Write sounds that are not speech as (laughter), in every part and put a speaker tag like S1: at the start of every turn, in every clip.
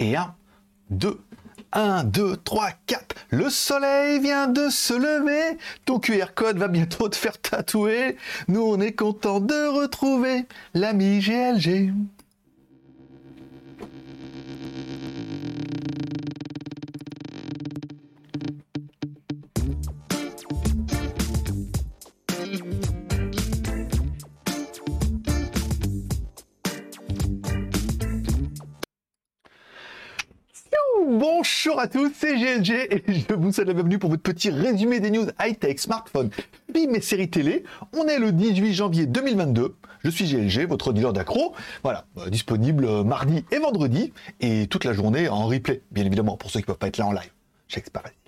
S1: Et 1, 2, 1, 2, 3, 4. Le soleil vient de se lever. Ton QR code va bientôt te faire tatouer. Nous, on est content de retrouver l'ami GLG. À tous, c'est GLG et je vous souhaite la bienvenue pour votre petit résumé des news high-tech, smartphone, film et séries télé. On est le 18 janvier 2022. Je suis GLG, votre dealer d'accro. Voilà, euh, disponible euh, mardi et vendredi et toute la journée en replay, bien évidemment, pour ceux qui ne peuvent pas être là en live. Check pareil.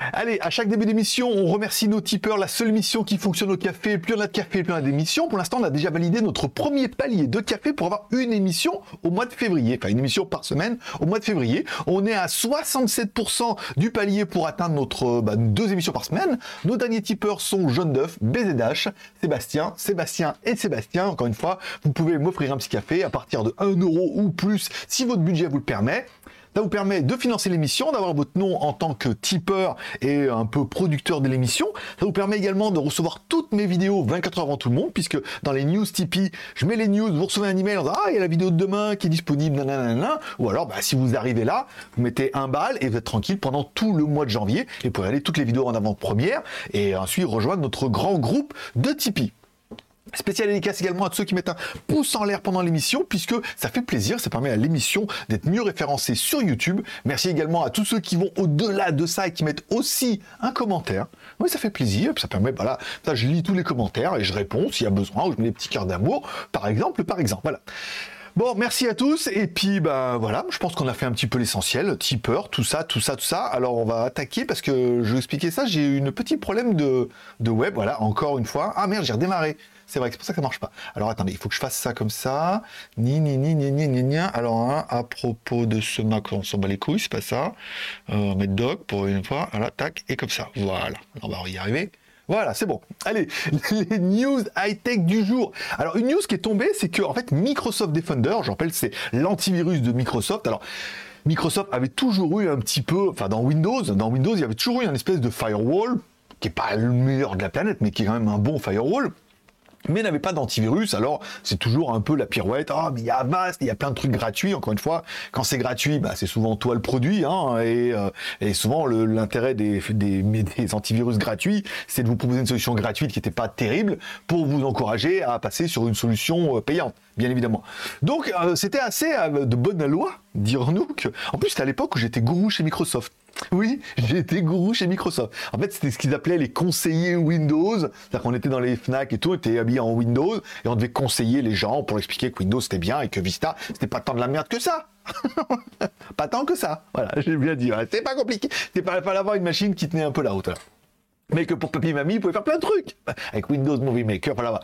S1: Allez, à chaque début d'émission, on remercie nos tipeurs, la seule mission qui fonctionne au café. Plus on a de café, plus on a d'émissions. Pour l'instant, on a déjà validé notre premier palier de café pour avoir une émission au mois de février. Enfin, une émission par semaine au mois de février. On est à 67% du palier pour atteindre notre bah, deux émissions par semaine. Nos derniers tipeurs sont Jaune d'œuf, BZH, Sébastien, Sébastien et Sébastien. Encore une fois, vous pouvez m'offrir un petit café à partir de 1 euro ou plus si votre budget vous le permet. Ça vous permet de financer l'émission, d'avoir votre nom en tant que tipeur et un peu producteur de l'émission. Ça vous permet également de recevoir toutes mes vidéos 24 heures avant tout le monde, puisque dans les news Tipeee, je mets les news, vous recevez un email en disant Ah, il y a la vidéo de demain qui est disponible, nanana. Ou alors, bah, si vous arrivez là, vous mettez un bal et vous êtes tranquille pendant tout le mois de janvier et vous pouvez aller toutes les vidéos en avant-première et ensuite rejoindre notre grand groupe de Tipeee. Spécial dédicace également à ceux qui mettent un pouce en l'air pendant l'émission, puisque ça fait plaisir, ça permet à l'émission d'être mieux référencée sur YouTube. Merci également à tous ceux qui vont au-delà de ça et qui mettent aussi un commentaire. Oui, ça fait plaisir, ça permet, voilà, ça je lis tous les commentaires et je réponds s'il y a besoin, ou je mets des petits cœurs d'amour, par exemple, par exemple, voilà. Bon, merci à tous. Et puis, ben voilà, je pense qu'on a fait un petit peu l'essentiel. Tipper, tout ça, tout ça, tout ça. Alors, on va attaquer parce que je vais expliquer ça. J'ai eu une petit problème de, de web. Voilà, encore une fois. Ah merde, j'ai redémarré. C'est vrai, c'est pour ça que ça marche pas. Alors attendez, il faut que je fasse ça comme ça. Ni, ni, ni, ni, ni, ni, ni. Alors, hein, à propos de ce Mac, on s'en bat les couilles, c'est pas ça. Euh, mettre doc pour une fois. Voilà, tac, et comme ça. Voilà. On va y arriver. Voilà, c'est bon. Allez, (laughs) les news high-tech du jour. Alors, une news qui est tombée, c'est que, en fait, Microsoft Defender, je rappelle, c'est l'antivirus de Microsoft. Alors, Microsoft avait toujours eu un petit peu, enfin, dans Windows, dans Windows, il y avait toujours eu une espèce de firewall, qui est pas le meilleur de la planète, mais qui est quand même un bon firewall mais n'avait pas d'antivirus, alors c'est toujours un peu la pirouette, ah mais il y a Avast, il y a plein de trucs gratuits, encore une fois, quand c'est gratuit, bah, c'est souvent toi le produit, hein, et, euh, et souvent l'intérêt (laughs) des, antivirus gratuits, c'est de vous proposer une solution gratuite qui n'était pas terrible, pour vous encourager à passer sur une solution euh, payante, bien évidemment. Donc euh, c'était assez de bonne loi, dirons-nous, en plus c'était à l'époque où j'étais gourou chez Microsoft. Oui, j'ai été gourou chez Microsoft. En fait, c'était ce qu'ils appelaient les conseillers Windows. C'est-à-dire qu'on était dans les FNAC et tout, on était habillé en Windows et on devait conseiller les gens pour expliquer que Windows c'était bien et que Vista c'était pas tant de la merde que ça. (laughs) pas tant que ça. Voilà, j'ai bien dit. C'est pas compliqué. C'est pas, pas avoir une machine qui tenait un peu la haute. Mais que pour papy et mamie, ils pouvaient faire plein de trucs. Avec Windows Movie Maker, voilà.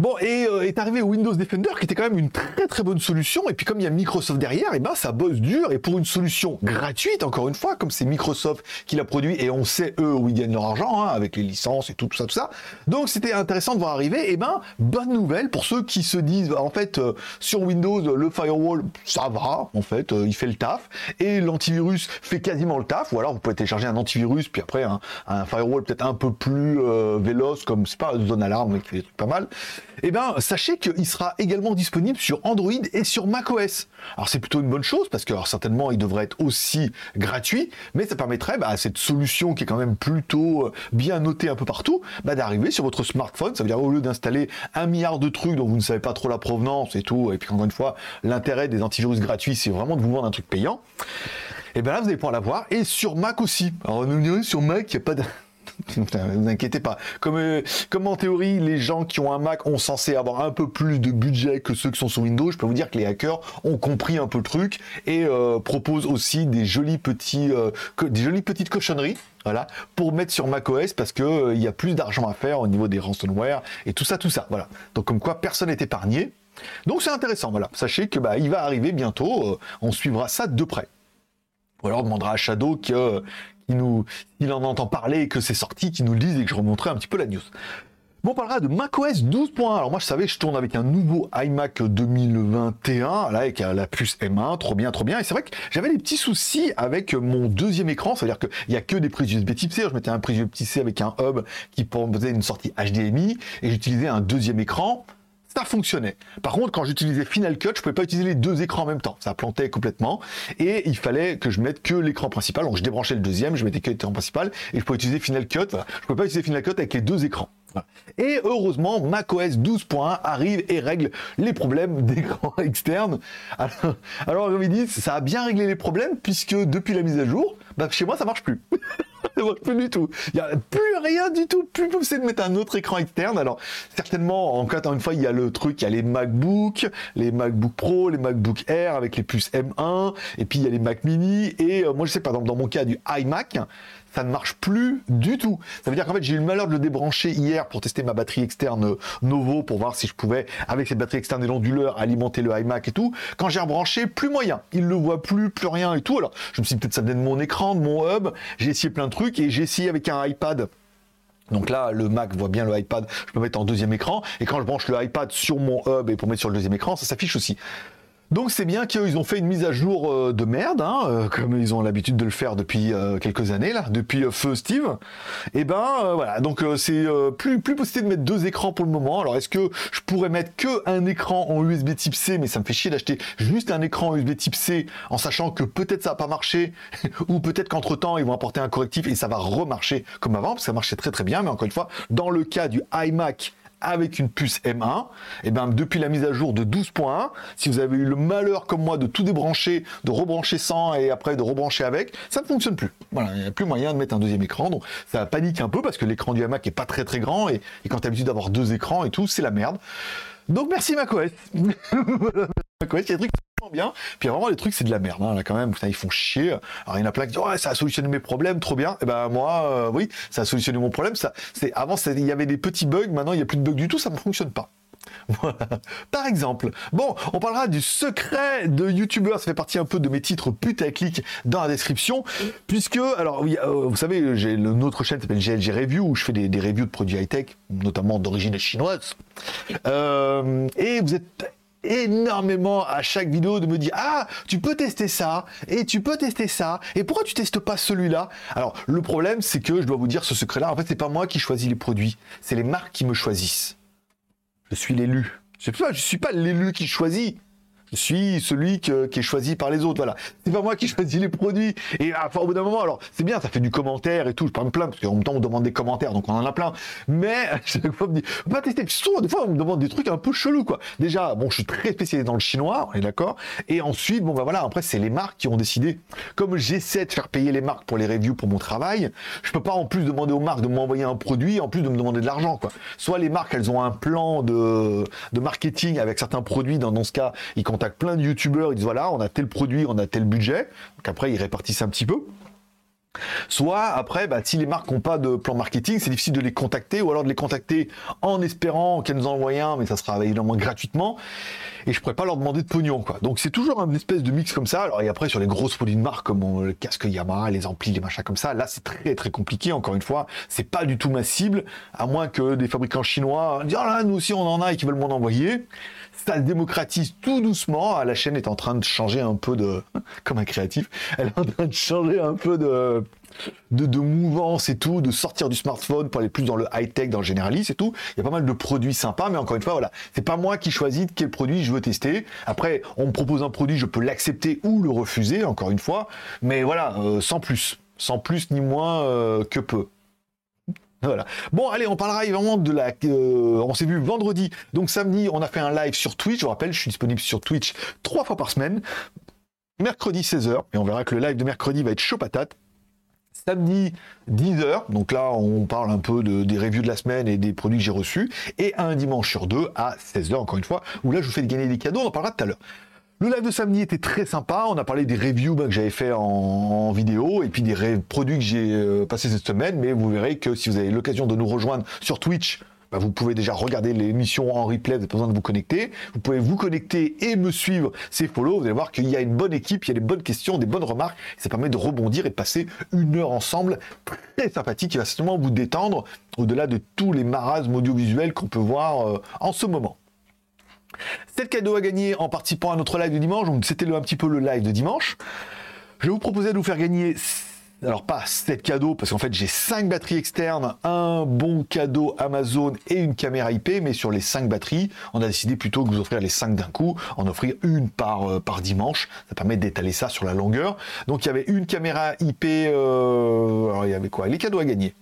S1: Bon, et euh, est arrivé Windows Defender, qui était quand même une très très bonne solution. Et puis comme il y a Microsoft derrière, et eh ben ça bosse dur. Et pour une solution gratuite, encore une fois, comme c'est Microsoft qui l'a produit, et on sait eux où ils gagnent leur argent, hein, avec les licences et tout, tout ça, tout ça. Donc c'était intéressant de voir arriver. Et eh ben bonne nouvelle pour ceux qui se disent, en fait, euh, sur Windows, le firewall, ça va, en fait, euh, il fait le taf, et l'antivirus fait quasiment le taf. Ou alors vous pouvez télécharger un antivirus, puis après un, un firewall peut-être un peu plus véloce, comme c'est pas zone alarme, mais qui fait pas mal eh bien, sachez qu'il sera également disponible sur Android et sur macOS. Alors, c'est plutôt une bonne chose parce que certainement, il devrait être aussi gratuit, mais ça permettrait bah, à cette solution qui est quand même plutôt euh, bien notée un peu partout, bah, d'arriver sur votre smartphone. Ça veut dire au lieu d'installer un milliard de trucs dont vous ne savez pas trop la provenance et tout, et puis encore une fois, l'intérêt des antivirus gratuits, c'est vraiment de vous vendre un truc payant. Et eh bien là, vous allez pouvoir l'avoir. Et sur Mac aussi. Alors, sur Mac, il n'y a pas de (laughs) ne vous inquiétez pas. Comme, euh, comme en théorie, les gens qui ont un Mac ont censé avoir un peu plus de budget que ceux qui sont sur Windows, je peux vous dire que les hackers ont compris un peu le truc et euh, proposent aussi des petits, euh, des jolies petites cochonneries. Voilà, pour mettre sur macOS parce que il y a plus d'argent à faire au niveau des ransomware et tout ça, tout ça. Voilà. Donc comme quoi personne n'est épargné. Donc c'est intéressant. Voilà. Sachez que bah, il va arriver bientôt. on suivra ça de près. Ou alors on demandera à Shadow que, nous, il en entend parler que c'est sorti, qui nous le dise et que je remonterai un petit peu la news. Bon, on parlera de macOS 12.1. Alors moi, je savais, je tourne avec un nouveau iMac 2021, là, avec la puce M1, trop bien, trop bien. Et c'est vrai que j'avais des petits soucis avec mon deuxième écran, c'est-à-dire qu'il n'y a que des prises USB Type C. Je mettais un prise USB Type C avec un hub qui faisait une sortie HDMI, et j'utilisais un deuxième écran ça fonctionnait. Par contre, quand j'utilisais Final Cut, je pouvais pas utiliser les deux écrans en même temps. Ça plantait complètement. Et il fallait que je mette que l'écran principal. Donc je débranchais le deuxième, je mettais que l'écran principal et je pouvais utiliser Final Cut. Je pouvais pas utiliser Final Cut avec les deux écrans. Et heureusement, macOS 12.1 arrive et règle les problèmes (laughs) d'écran externe. Alors, alors dit, ça a bien réglé les problèmes puisque depuis la mise à jour, bah, chez moi ça marche plus. (laughs) (laughs) plus du tout. Il n'y a plus rien du tout. Plus possible de mettre un autre écran externe. Alors certainement, encore une fois, il y a le truc, il y a les MacBook, les MacBook Pro, les MacBook Air avec les puces M1, et puis il y a les Mac Mini. Et euh, moi je sais par exemple dans mon cas du iMac ça ne marche plus du tout. Ça veut dire qu'en fait, j'ai eu le malheur de le débrancher hier pour tester ma batterie externe Novo pour voir si je pouvais, avec cette batterie externe et l'onduleur, alimenter le iMac et tout. Quand j'ai rebranché, plus moyen. Il le voit plus, plus rien et tout. Alors, je me suis dit peut-être ça venait de mon écran, de mon hub. J'ai essayé plein de trucs et j'ai essayé avec un iPad. Donc là, le Mac voit bien le iPad, je peux mettre en deuxième écran, et quand je branche le iPad sur mon hub et pour mettre sur le deuxième écran, ça s'affiche aussi. Donc c'est bien qu'ils ont fait une mise à jour euh, de merde, hein, euh, comme ils ont l'habitude de le faire depuis euh, quelques années là, depuis Feu Steve. Et eh ben voilà, donc c'est plus plus possible de mettre deux écrans pour le moment. Alors est-ce que je pourrais mettre que un écran en USB Type C, mais ça me fait chier d'acheter juste un écran USB Type C en sachant que peut-être ça va pas marcher (laughs) ou peut-être qu'entre temps ils vont apporter un correctif et ça va remarcher comme avant parce que ça marchait très très bien. Mais encore une fois, dans le cas du iMac avec une puce M1, et eh bien depuis la mise à jour de 12.1, si vous avez eu le malheur comme moi de tout débrancher, de rebrancher sans et après de rebrancher avec, ça ne fonctionne plus. Voilà, il n'y a plus moyen de mettre un deuxième écran, donc ça panique un peu parce que l'écran du iMac est pas très très grand et, et quand tu as l'habitude d'avoir deux écrans et tout, c'est la merde. Donc merci macOS. (laughs) macOS, il y a des trucs bien. Puis vraiment, les trucs, c'est de la merde. Hein, là, quand même, ils font chier. Alors, il y en a plein qui disent, ouais, ça a solutionné mes problèmes, trop bien. Et eh ben, moi, euh, oui, ça a solutionné mon problème. Ça, c'est, avant, il y avait des petits bugs. Maintenant, il n'y a plus de bugs du tout. Ça ne fonctionne pas. (laughs) Par exemple, bon, on parlera du secret de YouTubeur. Ça fait partie un peu de mes titres putaclic dans la description, puisque, alors, oui, euh, vous savez, j'ai une autre chaîne qui s'appelle GLG Review où je fais des, reviews de produits high tech, notamment d'origine chinoise. Euh, et vous êtes énormément à chaque vidéo de me dire ah tu peux tester ça et tu peux tester ça et pourquoi tu testes pas celui-là? Alors le problème c'est que je dois vous dire ce secret là en fait c'est pas moi qui choisis les produits c'est les marques qui me choisissent. Je suis l'élu. Je je suis pas l'élu qui choisit suis celui qui est choisi par les autres. Voilà. C'est pas moi qui choisis les produits. Et enfin, au bout d'un moment, alors, c'est bien, ça fait du commentaire et tout. Je parle me plaindre parce qu'en même temps, on demande des commentaires, donc on en a plein. Mais, (laughs) chaque fois, on me dit, pas tester. Souvent, des fois, on me demande des trucs un peu chelous, quoi. Déjà, bon, je suis très spécialisé dans le chinois, on est d'accord. Et ensuite, bon, bah voilà, après, c'est les marques qui ont décidé. Comme j'essaie de faire payer les marques pour les reviews pour mon travail, je peux pas en plus demander aux marques de m'envoyer un produit, en plus de me demander de l'argent, quoi. Soit les marques, elles ont un plan de, marketing avec certains produits. Dans, dans ce cas, ils contactent plein de youtubeurs, ils disent voilà, on a tel produit, on a tel budget. Donc après, ils répartissent un petit peu. Soit après, bah, si les marques n'ont pas de plan marketing, c'est difficile de les contacter, ou alors de les contacter en espérant qu'elles nous envoient un, mais ça sera évidemment gratuitement, et je pourrais pas leur demander de pognon, quoi. Donc c'est toujours une espèce de mix comme ça. Alors et après sur les grosses produits de marque comme le casque Yamaha, les amplis, les machins comme ça, là c'est très très compliqué. Encore une fois, c'est pas du tout ma cible, à moins que des fabricants chinois disent ah là nous aussi on en a et qui veulent m'en envoyer ça se démocratise tout doucement. La chaîne est en train de changer un peu de, (laughs) comme un créatif, elle est en train de changer un peu de, de, mouvance et tout, de sortir du smartphone pour aller plus dans le high-tech, dans le généraliste et tout. Il y a pas mal de produits sympas, mais encore une fois, voilà, c'est pas moi qui choisis quel produit je veux tester. Après, on me propose un produit, je peux l'accepter ou le refuser, encore une fois, mais voilà, euh, sans plus, sans plus ni moins euh, que peu. (laughs) Voilà. Bon, allez, on parlera évidemment de la. Euh, on s'est vu vendredi, donc samedi, on a fait un live sur Twitch. Je vous rappelle, je suis disponible sur Twitch trois fois par semaine. Mercredi 16h, et on verra que le live de mercredi va être chaud patate. Samedi 10h, donc là on parle un peu de, des reviews de la semaine et des produits que j'ai reçus, et un dimanche sur deux à 16h encore une fois, où là je vous fais gagner des cadeaux, on en parlera tout à l'heure. Le live de samedi était très sympa. On a parlé des reviews bah, que j'avais fait en, vidéo et puis des produits que j'ai euh, passés cette semaine. Mais vous verrez que si vous avez l'occasion de nous rejoindre sur Twitch, bah, vous pouvez déjà regarder l'émission en replay, vous n'avez pas besoin de vous connecter. Vous pouvez vous connecter et me suivre, c'est follow. Vous allez voir qu'il y a une bonne équipe, il y a des bonnes questions, des bonnes remarques. Ça permet de rebondir et de passer une heure ensemble très sympathique qui va certainement vous détendre au-delà de tous les marasmes audiovisuels qu'on peut voir euh, en ce moment. C'est le cadeau à gagner en participant à notre live de dimanche. Donc c'était un petit peu le live de dimanche. Je vais vous proposer de vous faire gagner alors pas 7 cadeaux, parce qu'en fait j'ai 5 batteries externes, un bon cadeau Amazon et une caméra IP, mais sur les 5 batteries, on a décidé plutôt que vous offrir les 5 d'un coup, en offrir une par, euh, par dimanche. Ça permet d'étaler ça sur la longueur. Donc il y avait une caméra IP, euh, alors il y avait quoi? Les cadeaux à gagner.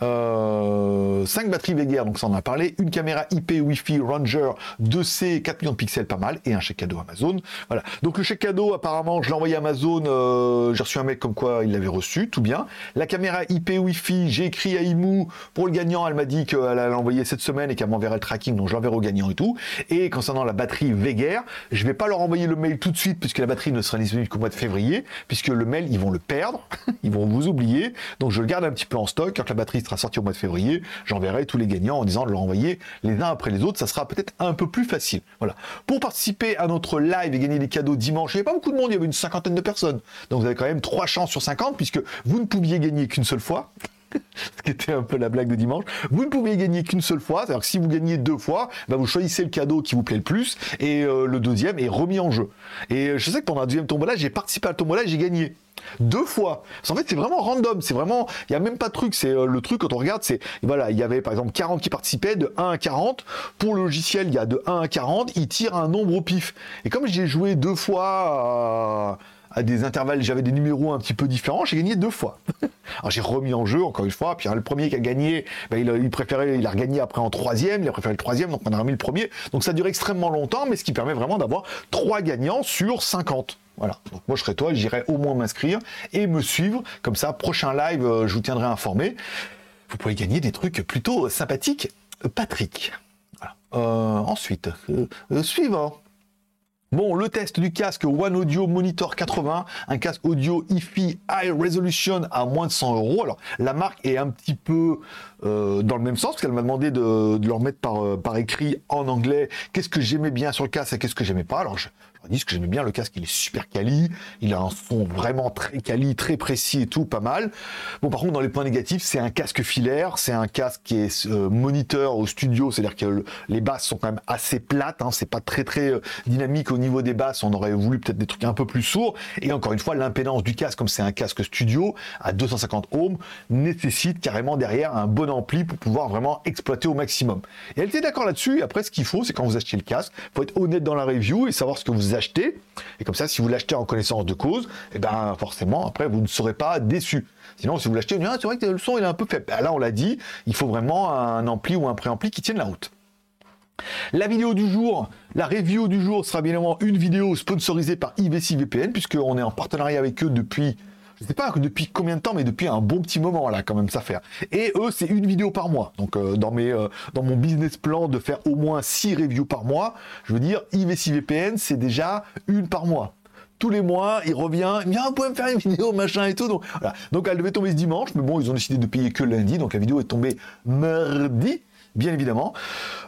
S1: 5 euh, batteries Veger, donc ça on en a parlé, une caméra IP Wi-Fi Ranger 2C, 4 millions de pixels, pas mal, et un chèque cadeau Amazon. Voilà. Donc le chèque cadeau, apparemment, je l'ai envoyé à Amazon, euh, j'ai reçu un mec comme quoi il l'avait reçu, tout bien. La caméra IP Wi-Fi, j'ai écrit à Imou pour le gagnant, elle m'a dit qu'elle allait l'envoyer cette semaine et qu'elle m'enverrait le tracking, donc je l'enverrai au gagnant et tout. Et concernant la batterie Veger, je vais pas leur envoyer le mail tout de suite puisque la batterie ne sera disponible qu'au mois de février, puisque le mail ils vont le perdre, (laughs) ils vont vous oublier. Donc je le garde un petit peu en stock la batterie sera sortie au mois de février, j'enverrai tous les gagnants en disant de leur envoyer les uns après les autres, ça sera peut-être un peu plus facile. Voilà. Pour participer à notre live et gagner des cadeaux dimanche, il n'y avait pas beaucoup de monde, il y avait une cinquantaine de personnes. Donc vous avez quand même trois chances sur 50 puisque vous ne pouviez gagner qu'une seule fois (laughs) ce qui était un peu la blague de dimanche. Vous ne pouviez gagner qu'une seule fois, c'est-à-dire que si vous gagnez deux fois, bah, vous choisissez le cadeau qui vous plaît le plus et euh, le deuxième est remis en jeu. Et je sais que pendant un deuxième tombola, j'ai participé à la tombola et j'ai gagné deux fois. En fait, c'est vraiment random. C'est vraiment, il n'y a même pas de truc. C'est euh, le truc quand on regarde, c'est voilà, il y avait par exemple 40 qui participaient de 1 à 40. Pour le logiciel, il y a de 1 à 40. Il tire un nombre au pif. Et comme j'ai joué deux fois à, des intervalles, j'avais des numéros un petit peu différents, j'ai gagné deux fois. (laughs) Alors j'ai remis en jeu encore une fois. Puis le premier qui a gagné, ben, il, préférait, il a regagné après en troisième. Il a préféré le troisième, donc on a remis le premier. Donc ça dure extrêmement longtemps, mais ce qui permet vraiment d'avoir trois gagnants sur 50. Voilà. Donc moi je serais toi, j'irai au moins m'inscrire et me suivre. Comme ça, prochain live, euh, je vous tiendrai informé. Vous pouvez gagner des trucs plutôt sympathiques. Patrick. Euh, ensuite, euh, suivant. Bon, le test du casque One Audio Monitor 80, un casque audio hi High Resolution à moins de 100 euros. Alors, la marque est un petit peu euh, dans le même sens, qu'elle m'a demandé de, leur mettre par, euh, par écrit en anglais qu'est-ce que j'aimais bien sur le casque et qu'est-ce que j'aimais pas? Alors, je, dit ce que j'aimais bien, le casque il est super quali, il a un son vraiment très quali, très précis et tout, pas mal. Bon par contre dans les points négatifs, c'est un casque filaire, c'est un casque qui est euh, moniteur au studio, c'est-à-dire que les basses sont quand même assez plates, hein, c'est pas très très euh, dynamique au niveau des basses, on aurait voulu peut-être des trucs un peu plus sourds, et encore une fois l'impédance du casque, comme c'est un casque studio à 250 ohms, nécessite carrément derrière un bon ampli pour pouvoir vraiment exploiter au maximum. Et elle était d'accord là-dessus, après ce qu'il faut, c'est quand vous achetez le casque, faut être honnête dans la review et savoir ce que vous acheter. Et comme ça, si vous l'achetez en connaissance de cause, et eh ben forcément, après, vous ne serez pas déçu. Sinon, si vous l'achetez, ah, c'est vrai que le son il est un peu faible. Ben, là, on l'a dit, il faut vraiment un ampli ou un préampli qui tienne la route. La vidéo du jour, la review du jour sera bien évidemment une vidéo sponsorisée par IVC VPN, puisqu'on est en partenariat avec eux depuis je sais pas depuis combien de temps, mais depuis un bon petit moment là, quand même, ça fait. Et eux, c'est une vidéo par mois. Donc euh, dans mes, euh, dans mon business plan de faire au moins 6 reviews par mois, je veux dire, IVC VPN, c'est déjà une par mois tous les mois, il revient, il me dit, ah, vous pouvez me faire une vidéo, machin et tout. Donc, voilà. donc elle devait tomber ce dimanche, mais bon, ils ont décidé de payer que lundi, donc la vidéo est tombée mardi bien évidemment.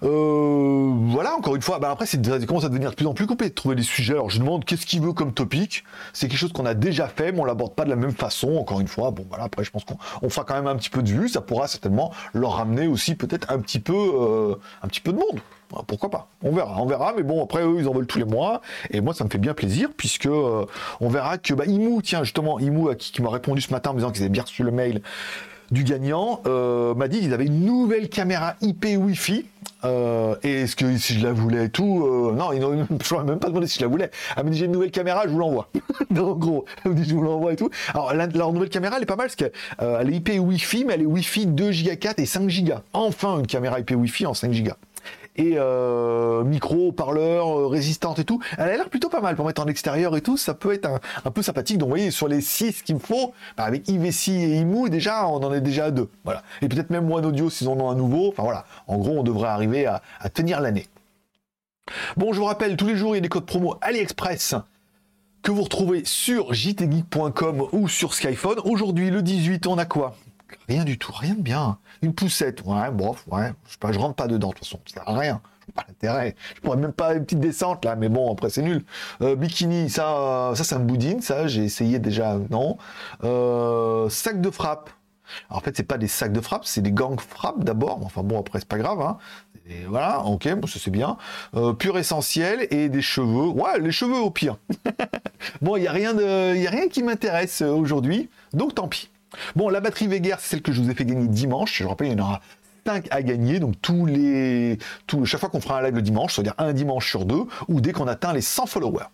S1: Euh, voilà, encore une fois, bah après, c'est commence à devenir de plus en plus compliqué de trouver des sujets. Alors, je demande qu'est-ce qu'il veut comme topic. C'est quelque chose qu'on a déjà fait, mais on l'aborde pas de la même façon. Encore une fois, bon, voilà, après, je pense qu'on fera quand même un petit peu de vue. Ça pourra certainement leur ramener aussi peut-être un petit peu, euh, un petit peu de monde. Pourquoi pas On verra, on verra. Mais bon, après eux, ils en veulent tous les mois, et moi, ça me fait bien plaisir puisque euh, on verra que bah, Imou, tiens justement, Imou qui, qui m'a répondu ce matin en me disant qu'ils avaient bien reçu le mail du gagnant euh, m'a dit qu'ils avaient une nouvelle caméra IP Wi-Fi. Euh, et est-ce que si je la voulais et tout, euh, non, ils (laughs) n'ont même pas demandé si je la voulais. Elle m'a dit j'ai une nouvelle caméra, je vous l'envoie. (laughs) en gros, elle me dit je vous l'envoie et tout. Alors leur nouvelle caméra, elle est pas mal parce qu'elle est IP Wi-Fi, mais elle est Wi-Fi 2 Go 4 et 5 Go. Enfin une caméra IP Wi-Fi en 5 Go et euh, micro, parleur, euh, résistante et tout. Elle a l'air plutôt pas mal pour mettre en extérieur et tout. Ça peut être un, peu sympathique. Donc vous voyez, sur les 6 qu'il me faut, bah, avec IVC et IMU, déjà, on en est déjà à deux. Voilà. Et peut-être même One Audio s'ils en ont un nouveau. Enfin voilà. En gros, on devrait arriver à, tenir l'année. Bon, je vous rappelle, tous les jours, il y a des codes promo AliExpress que vous retrouvez sur jtgeek.com ou sur Skyphone. Aujourd'hui, le 18, on a quoi? Rien du tout, rien de bien. Une poussette, ouais, bof, ouais, je sais pas, je rentre pas dedans de toute façon, ça sert rien. Pas l'intérêt. Je pourrais même pas une petite descente là, mais bon, après c'est nul. Euh, bikini, ça, ça, ça me boudine, ça, j'ai essayé déjà, non. Euh, sac de frappe. en fait, c'est pas des sacs de frappe, c'est des gangs frappe d'abord. Enfin bon, après c'est pas grave. Hein. Voilà, ok, bon, ça c'est bien. Euh, pur essentiel et des cheveux. Ouais, les cheveux au pire. (laughs) bon, il y a rien de, il y a rien qui m'intéresse aujourd'hui, donc tant pis. Bon, la batterie Veger, c'est celle que je vous ai fait gagner dimanche. Je rappelle, il y en aura 5 à gagner, donc tous les, chaque fois qu'on fera un live le dimanche, c'est-à-dire un dimanche sur deux, ou dès qu'on atteint les 100 followers.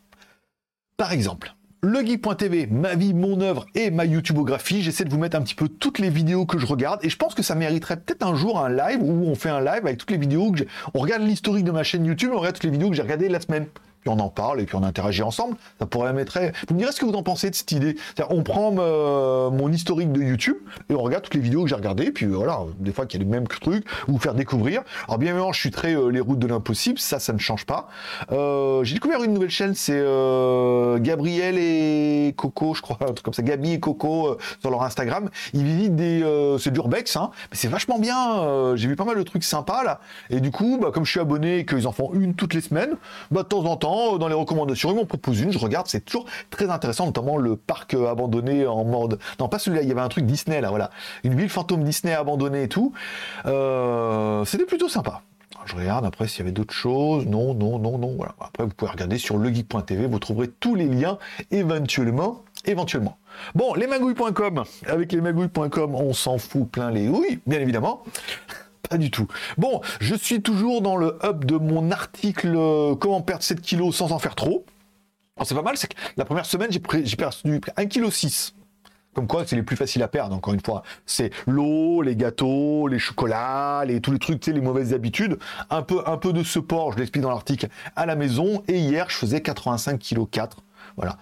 S1: Par exemple, legeek.tv, ma vie, mon œuvre et ma YouTubeographie. J'essaie de vous mettre un petit peu toutes les vidéos que je regarde et je pense que ça mériterait peut-être un jour un live où on fait un live avec toutes les vidéos que On regarde l'historique de ma chaîne YouTube, on regarde toutes les vidéos que j'ai regardées la semaine puis on en parle et puis on interagit ensemble. Ça pourrait mettre. Vous me direz ce que vous en pensez de cette idée. On prend euh, mon historique de YouTube et on regarde toutes les vidéos que j'ai regardées. Puis euh, voilà, des fois qu'il y a les mêmes trucs, ou vous faire découvrir. Alors bien évidemment, je suis très euh, les routes de l'impossible, ça, ça ne change pas. j'ai découvert une nouvelle chaîne, c'est Gabriel et Coco, je crois, (laughs) un truc comme ça, Gabi et Coco sur leur Instagram. Ils visitent des, c'est d'urbex, hein, mais c'est vachement bien. j'ai vu pas mal de trucs sympas là. Et du coup, bah, comme je suis abonné et qu'ils en font une toutes les semaines, bah, de temps en temps dans les recommandations, ils m'en proposent une, je regarde, c'est toujours très intéressant, notamment le parc euh, abandonné en mode. Non, pas celui-là, il y avait un truc Disney là, voilà. Une ville fantôme Disney abandonnée et tout. Euh, c'était plutôt sympa. Je regarde après s'il y avait d'autres choses. Non, non, non, non. Voilà. Après, vous pouvez regarder sur legeek.tv, vous trouverez tous les liens éventuellement. Éventuellement. Bon, lesmagouilles.com. Avec lesmagouilles.com, on s'en fout plein les oui, bien évidemment du tout. Bon, je suis toujours dans le hub de mon article euh, Comment perdre 7 kilos sans en faire trop. C'est pas mal, c'est que la première semaine, j'ai perdu 1,6 kg. Comme quoi, c'est les plus faciles à perdre, encore une fois. C'est l'eau, les gâteaux, les chocolats, les, tous les trucs, les mauvaises habitudes. Un peu, un peu de sport, je l'explique dans l'article, à la maison. Et hier, je faisais 85 kg 4. Voilà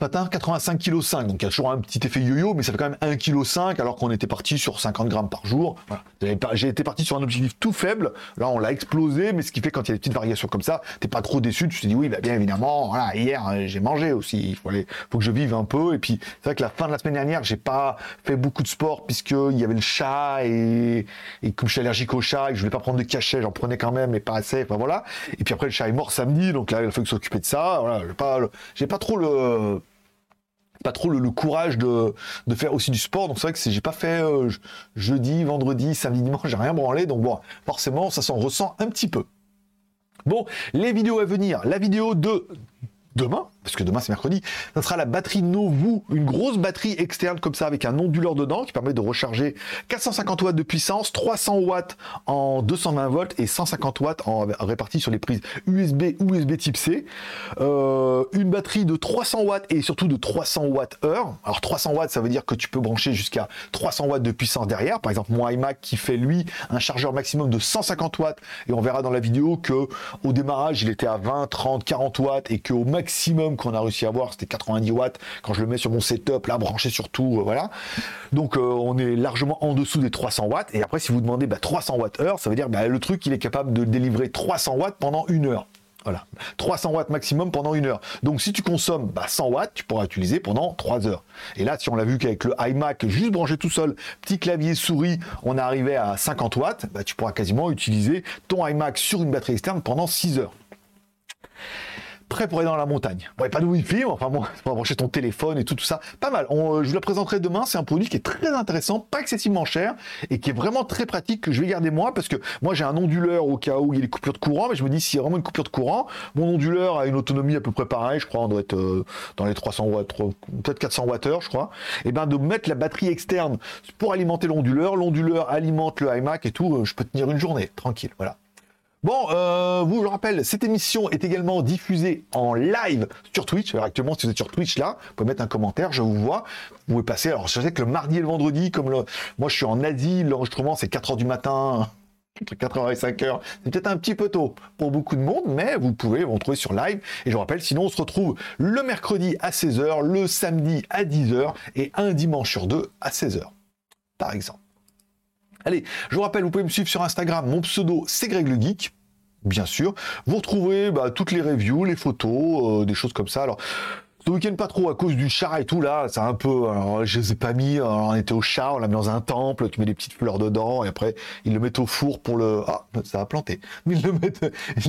S1: matin, 85 kg 5. Donc il y a toujours un petit effet yo-yo, mais ça fait quand même 1 kg 5 alors qu'on était parti sur 50 grammes par jour. J'ai été parti sur un objectif tout faible. Là, on l'a explosé, mais ce qui fait quand il y a des petites variations comme ça, t'es pas trop déçu. Tu te dis oui, bah, bien évidemment, voilà, hier euh, j'ai mangé aussi. Il faut, faut que je vive un peu. Et puis c'est vrai que la fin de la semaine dernière, j'ai pas fait beaucoup de sport puisqu'il y avait le chat et, et comme je suis allergique au chat et que je voulais pas prendre de cachet, j'en prenais quand même, mais pas assez. Enfin voilà. Et puis après le chat est mort samedi, donc là il faut s'occuper de ça. Voilà, j'ai pas, j'ai pas trop le pas trop le, courage de, faire aussi du sport. Donc c'est vrai que j'ai pas fait euh, jeudi, vendredi, samedi, (laughs) dimanche, j'ai rien branlé. Donc bon, forcément, ça s'en ressent un petit peu. Bon, les vidéos à venir. La vidéo de demain, parce que demain c'est mercredi, ça sera la batterie Novu, une grosse batterie externe comme ça avec un onduleur dedans qui permet de recharger 450 watts de puissance, 300 watts en 220 volts et 150 watts en répartis sur les prises USB ou USB type C. Euh, une batterie de 300 watts et surtout de 300 watts heure. Alors 300 watts ça veut dire que tu peux brancher jusqu'à 300 watts de puissance derrière. Par exemple mon iMac qui fait lui un chargeur maximum de 150 watts et on verra dans la vidéo que au démarrage il était à 20, 30, 40 watts et qu'au maximum qu'on a réussi à avoir, c'était 90 watts. Quand je le mets sur mon setup, là, branché sur tout, euh, voilà. Donc, euh, on est largement en dessous des 300 watts. Et après, si vous demandez 300 bah, watts heure, ça veut dire bah, le truc, il est capable de délivrer 300 watts pendant une heure. Voilà, 300 watts maximum pendant une heure. Donc si tu consommes 100 bah, watts, tu pourras utiliser pendant 3 heures. Et là, si on l'a vu qu'avec le iMac, juste branché tout seul, petit clavier souris, on arrivé à 50 watts, tu pourras quasiment utiliser ton iMac sur une batterie externe pendant 6 heures prêt pour aller dans la montagne. Bon, pas de wifi, enfin bon, (laughs) pour brancher ton téléphone et tout, tout ça. Pas mal. Euh, je vous la présenterai demain. C'est un produit qui est très intéressant, pas excessivement cher et qui est vraiment très pratique que je vais garder moi parce que moi j'ai un onduleur au cas où il y a des coupures de courant, mais je me dis s'il y a vraiment une coupure de courant, mon onduleur a une autonomie à peu près pareille, je crois, on doit être euh, dans les 300 watts, peut-être 400 watts je crois. Et ben de mettre la batterie externe pour alimenter l'onduleur, l'onduleur alimente le iMac et tout, euh, je peux tenir une journée tranquille. Voilà. Bon, euh, vous, je rappelle, cette émission est également diffusée en live sur Twitch. Alors, actuellement, si vous êtes sur Twitch là, vous pouvez mettre un commentaire, je vous vois. Vous pouvez passer. Alors, je sais que le mardi et le vendredi, comme moi je suis en Asie, l'enregistrement c'est 4h du matin, (laughs) entre 4h et 5h. C'est peut-être un petit peu tôt pour beaucoup de monde, mais vous pouvez vous retrouver sur live. Et je rappelle, sinon on se retrouve le mercredi à 16h, le samedi à 10h et un dimanche sur deux à 16h, par exemple. Allez, je vous rappelle, vous pouvez me suivre sur Instagram. Mon pseudo, c'est Greg le Geek. Bien sûr. Vous retrouvez bah, toutes les reviews, les photos, euh, des choses comme ça. Alors, Ce week-end, pas trop, à cause du chat et tout, là, c'est un peu. Alors, je les ai pas mis, on était au chat, on l'a mis dans un temple, tu mets des petites fleurs dedans, et après, ils le mettent au four pour le. Ah, ça a planté. Ils le mettent, (laughs)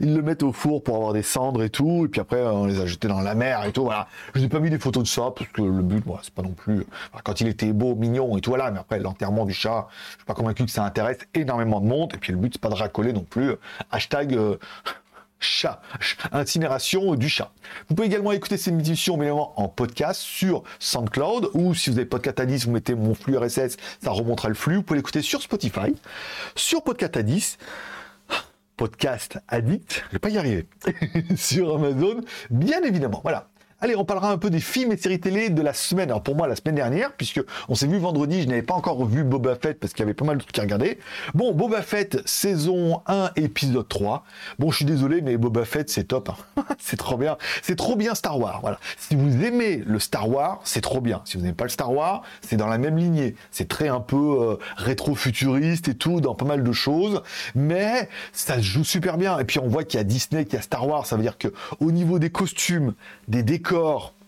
S1: ils le, mettent au four pour avoir des cendres et tout, et puis après, on les a jetés dans la mer et tout, voilà. Je n'ai pas mis des photos de ça, parce que le but, moi, c'est pas non plus. quand il était beau, mignon et tout, voilà, mais après, l'enterrement du chat, je suis pas convaincu que ça intéresse énormément de monde, et puis le but, c'est pas de racoler non plus. Hashtag. Euh, chat, incinération du chat. Vous pouvez également écouter cette émission en podcast sur SoundCloud ou si vous avez Podcast Addict, vous mettez mon flux RSS, ça remontera le flux. Vous pouvez l'écouter sur Spotify, sur Podcast Addict, Podcast Addict, je vais pas y arriver, (laughs) sur Amazon, bien évidemment. Voilà. Allez, on parlera un peu des films et séries télé de la semaine. Alors pour moi, la semaine dernière, puisque on s'est vu vendredi, je n'avais pas encore vu Boba Fett parce qu'il y avait pas mal de trucs à regarder. Bon, Boba Fett, saison 1, épisode 3. Bon, je suis désolé, mais Boba Fett, c'est top. Hein. (laughs) c'est trop bien. C'est trop bien Star Wars. Voilà. Si vous aimez le Star Wars, c'est trop bien. Si vous n'aimez pas le Star Wars, c'est dans la même lignée. C'est très un peu euh, rétro-futuriste et tout, dans pas mal de choses. Mais ça joue super bien. Et puis on voit qu'il y a Disney, qu'il y a Star Wars. Ça veut dire que au niveau des costumes, des décors, corps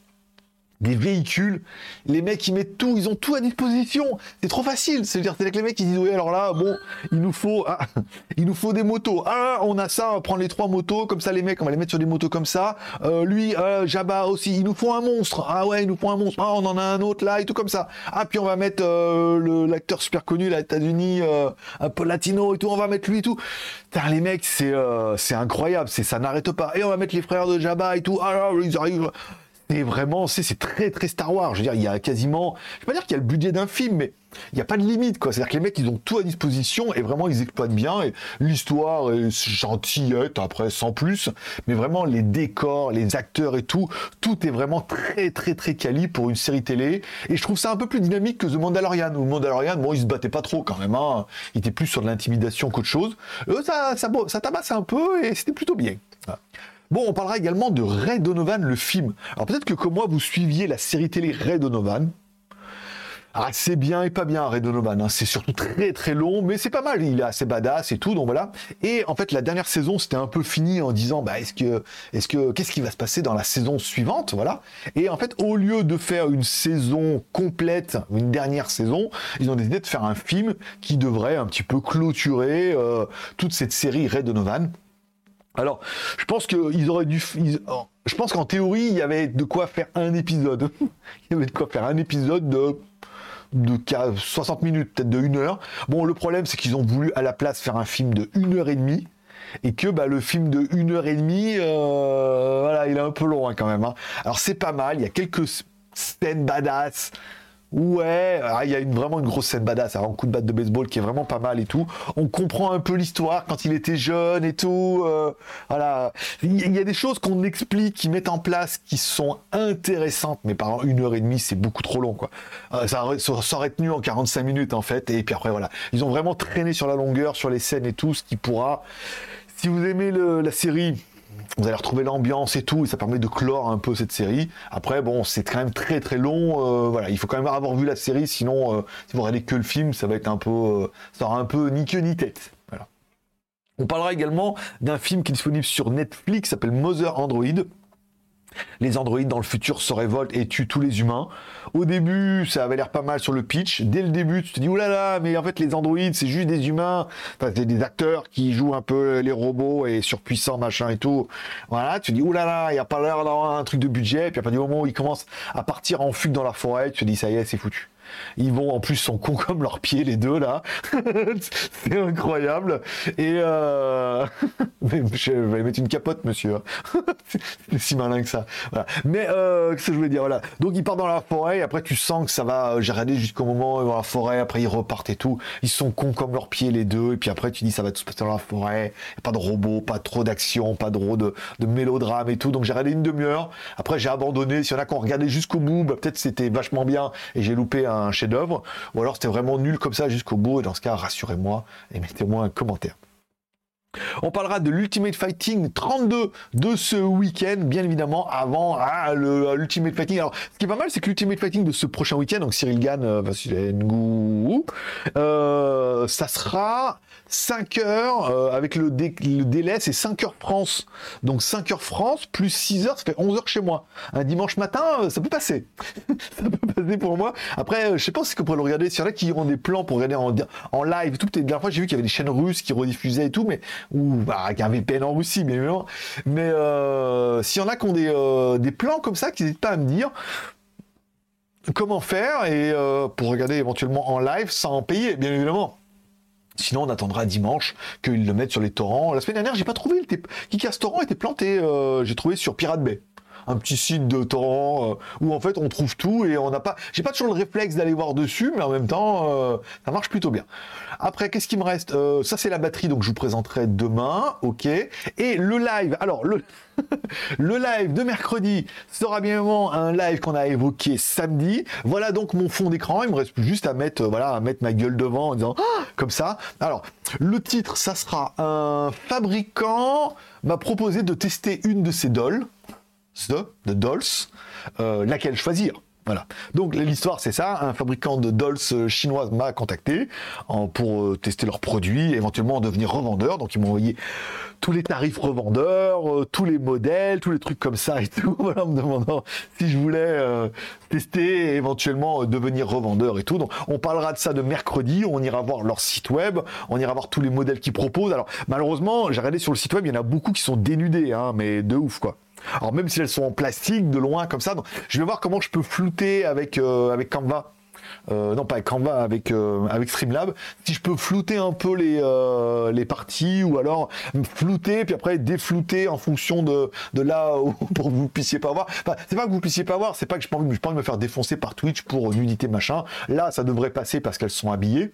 S1: des véhicules, les mecs ils mettent tout, ils ont tout à disposition. C'est trop facile. C'est-à-dire que les mecs ils disent oui alors là bon il nous faut ah, (laughs) il nous faut des motos. Ah on a ça, on va prendre les trois motos comme ça les mecs on va les mettre sur des motos comme ça. Euh, lui euh, Jabba aussi il nous faut un monstre. Ah ouais il nous faut un monstre. Ah on en a un autre là et tout comme ça. Ah puis on va mettre euh, l'acteur super connu là États-Unis un peu latino et tout on va mettre lui et tout. Les mecs c'est c'est incroyable c'est ça n'arrête pas et on va mettre les frères de Jabba et tout. Ah là, ils arrivent c'est vraiment, c'est très très Star Wars. Je veux dire, il y a quasiment, je vais pas dire qu'il y a le budget d'un film, mais il n'y a pas de limite, quoi. C'est-à-dire que les mecs, ils ont tout à disposition et vraiment, ils exploitent bien. Et l'histoire est gentillette, après, sans plus. Mais vraiment, les décors, les acteurs et tout, tout est vraiment très, très, très quali pour une série télé. Et je trouve ça un peu plus dynamique que The Mandalorian. Où Mandalorian, bon, il se battait pas trop quand même. Hein. Il était plus sur de l'intimidation qu'autre chose. Eux, ça, ça, ça tabasse un peu et c'était plutôt bien. Bon, on parlera également de Ray Donovan, le film. Alors peut-être que comme moi, vous suiviez la série télé Ray Donovan. Ah, c'est bien et pas bien Ray Donovan, hein. c'est surtout très très long, mais c'est pas mal, il est assez badass et tout, donc voilà. Et en fait, la dernière saison, c'était un peu fini en disant, bah, est-ce que, est-ce que, qu'est-ce qui va se passer dans la saison suivante, voilà. Et en fait, au lieu de faire une saison complète, une dernière saison, ils ont décidé de faire un film qui devrait un petit peu clôturer euh, toute cette série Ray Donovan. Alors, je pense auraient dû. je pense qu'en théorie, il y avait de quoi faire un épisode. (laughs) il y avait de quoi faire un épisode de de 60 minutes, peut-être de 1 heure. Bon, le problème, c'est qu'ils ont voulu à la place faire un film de 1 heure et demie. Et que bah, le film de 1 heure et demie, euh, voilà, il est un peu long hein, quand même. Hein. Alors c'est pas mal, il y a quelques scènes badass Ouais, ah, il y a une, vraiment une grosse scène badass, un coup de batte de baseball qui est vraiment pas mal et tout. On comprend un peu l'histoire quand il était jeune et tout. Euh, voilà, il y a des choses qu'on explique, qui mettent en place, qui sont intéressantes, mais par une heure et demie, c'est beaucoup trop long, quoi. Euh, ça, ça, aurait tenu en 45 minutes en fait, et puis après voilà, ils ont vraiment traîné sur la longueur, sur les scènes et tout, ce qui pourra. Si vous aimez la série, vous allez retrouver l'ambiance et tout, et ça permet de clore un peu cette série. Après, bon, c'est quand même très très long. Euh, voilà, il faut quand même avoir vu la série, sinon, euh, si vous regardez que le film, ça va être un peu, euh, ça aura un peu ni queue ni tête. On parlera également d'un film qui est disponible sur Netflix, s'appelle Mother Android les androïdes dans le futur se révoltent et tuent tous les humains. Au début, ça avait l'air pas mal sur le pitch. Dès le début, tu te dis, oulala, mais en fait, les androïdes, c'est juste des humains. Enfin, c'est des acteurs qui jouent un peu les robots et surpuissants, machin et tout. Voilà, tu te dis, oulala, il n'y a pas l'air d'avoir un truc de budget. Puis à partir du moment où ils commencent à partir en fugue dans la forêt, tu te dis, ça y est, c'est foutu. Ils vont en plus sont cons comme leurs pieds les deux là. (laughs) c'est incroyable. Et euh... (laughs) je vais mettre une capote monsieur. (laughs) c'est si malin que ça. Mais euh, qu'est-ce que je voulais dire? Voilà. Donc ils partent dans la forêt. Après tu sens que ça va. Euh, j'ai regardé jusqu'au moment dans la forêt. Après ils repartent et tout. Ils sont cons comme leurs pieds les deux. Et puis après tu dis ça va tout se passer dans la forêt. pas de robots, pas trop d'action, pas trop de, de mélodrame et tout. Donc j'ai regardé une demi-heure. Après j'ai abandonné. S'il y en a qui ont regardé jusqu'au bout, bah, peut-être c'était vachement bien et j'ai loupé un chef-d'œuvre, ou alors c'était vraiment nul comme ça jusqu'au bout, et dans ce cas, rassurez-moi et mettez-moi un commentaire. On parlera de l'Ultimate Fighting 32 de ce week-end, bien évidemment, avant ah, l'Ultimate Fighting. Alors, ce qui est pas mal, c'est que l'Ultimate Fighting de ce prochain week-end, donc Cyril Gann, euh, euh, ça sera 5 heures, euh, avec le, délai, c'est 5 heures France. Donc 5 heures France, plus 6 heures, ça fait 11 heures chez moi. Un dimanche matin, euh, ça peut passer. (laughs) ça peut passer pour moi. Après, je sais pas si on pourrait le regarder. S'il y en a qui ont des plans pour regarder en, live, tout. La dernière fois, j'ai vu qu'il y avait des chaînes russes qui rediffusaient et tout, mais ou bah, avec un VPN en Russie, bien évidemment. Mais euh, s'il y en a qui ont des, euh, des plans comme ça, qui n'hésitent pas à me dire comment faire et euh, pour regarder éventuellement en live sans payer, bien évidemment. Sinon, on attendra dimanche qu'ils le mettent sur les torrents. La semaine dernière, j'ai pas trouvé. Le Kikas Torrent était planté. j'ai trouvé sur Pirate Bay un petit site de torrent euh, où en fait on trouve tout et on n'a pas. J'ai pas toujours le réflexe d'aller voir dessus, mais en même temps, euh, ça marche plutôt bien. Après, qu'est-ce qui me reste? Euh, Ça, c'est la batterie, donc je vous présenterai demain, ok? Et le live. Alors le (laughs) le live de mercredi sera bien évidemment un live qu'on a évoqué samedi. Voilà donc mon fond d'écran. Il me reste juste à mettre, voilà, à mettre ma gueule devant en disant ah comme ça. Alors, le titre, ça sera un fabricant m'a proposé de tester une de ses dolls de Dolls, euh, laquelle choisir. Voilà. Donc l'histoire c'est ça, un fabricant de dolls euh, chinoise m'a contacté pour euh, tester leurs produits, éventuellement devenir revendeur. Donc ils m'ont envoyé tous les tarifs revendeurs, tous les modèles, tous les trucs comme ça et tout, (laughs) en me demandant si je voulais tester éventuellement devenir revendeur et tout. Donc on parlera de ça de mercredi, on ira voir leur site web, on ira voir tous les modèles qu'ils proposent. Alors malheureusement, j'ai regardé sur le site web, il y en a beaucoup qui sont dénudés, hein, mais de ouf quoi. Alors même si elles sont en plastique, de loin comme ça, je vais voir comment je peux flouter avec, euh, avec Canva. Euh, non pas avec Canva, avec, euh, avec Streamlab, si je peux flouter un peu les, les parties ou alors flouter puis après déflouter en fonction de, de là où, (laughs) pour que vous puissiez pas voir. Enfin, c'est pas que vous puissiez pas voir, c'est pas que je pas envie, envie de me faire défoncer par Twitch pour nudité machin. Là, ça devrait passer parce qu'elles sont habillées.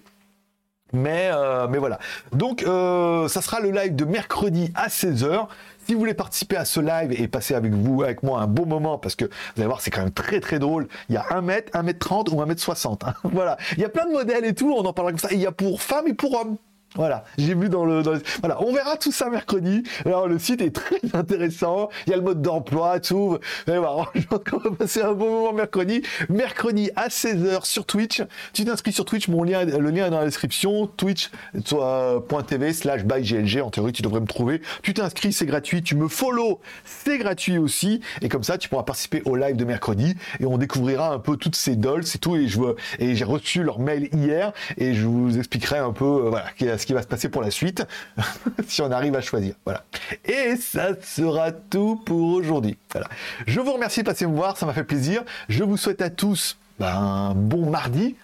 S1: Mais, mais voilà. Donc, ça sera le live de mercredi à 16h. Si vous voulez participer à ce live et passer avec vous, avec moi, un bon moment, parce que vous allez voir, c'est quand même très très drôle. Il y a 1 mètre, 1 mètre 30 ou 1 mètre 60. Hein. (laughs) Voilà. Il y a plein de modèles et tout, on en parlera comme ça. il y a pour femmes et pour hommes. Voilà, j'ai vu dans le, Voilà, on verra tout ça mercredi. Alors, le site est très (laughs) intéressant. Il y a le mode d'emploi, tout. Je pense qu'on va passer un bon moment mercredi. Mercredi à 16h sur Twitch. Tu t'inscris sur Twitch, mon lien, le lien est dans la description. Twitch.tv slash byglg. En théorie, tu devrais me trouver. Tu t'inscris, c'est gratuit. Tu me follow, c'est gratuit aussi. Et comme ça, tu pourras participer au live de mercredi. Et on découvrira un peu toutes ces dolls et tout. Et j'ai reçu leur mail hier. Et je vous expliquerai un peu, euh, voilà, ce qui va se passer pour la suite, (laughs) si on arrive à choisir. Voilà. Et ça sera tout pour aujourd'hui. Voilà. Je vous remercie de passer me voir, ça m'a fait plaisir. Je vous souhaite à tous ben, un bon mardi.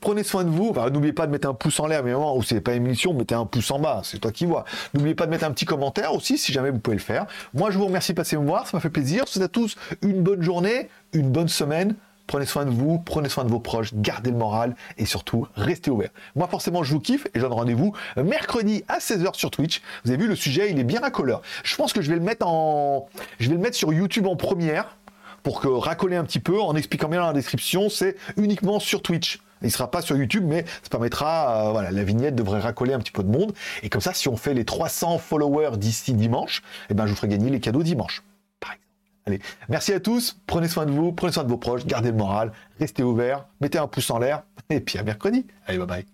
S1: Prenez soin de vous. N'oubliez pas de mettre un pouce en l'air, mais moment où c'est pas émission, mettez un pouce en bas, c'est toi qui vois. N'oubliez pas de mettre un petit commentaire aussi, si jamais vous pouvez le faire. Moi, je vous remercie de passer me voir, ça m'a fait plaisir. Je vous souhaite à tous une bonne journée, une bonne semaine. Prenez soin de vous, prenez soin de vos proches, gardez le moral et surtout, restez ouverts. Moi, forcément, je vous kiffe et je donne rendez-vous mercredi à 16h sur Twitch. Vous avez vu, le sujet, il est bien racoleur. Je pense que je vais le mettre sur YouTube en première pour que racoler un petit peu en expliquant bien dans la description. C'est uniquement sur Twitch. Il ne sera pas sur YouTube, mais ça permettra, euh, voilà, la vignette devrait racoler un petit peu de monde. Et comme ça, si on fait les 300 followers d'ici dimanche, eh ben, je vous ferai gagner les cadeaux dimanche. Allez, merci à tous, prenez soin de vous, prenez soin de vos proches, gardez le moral, restez ouverts, mettez un pouce en l'air, et puis à mercredi. Allez, bye bye.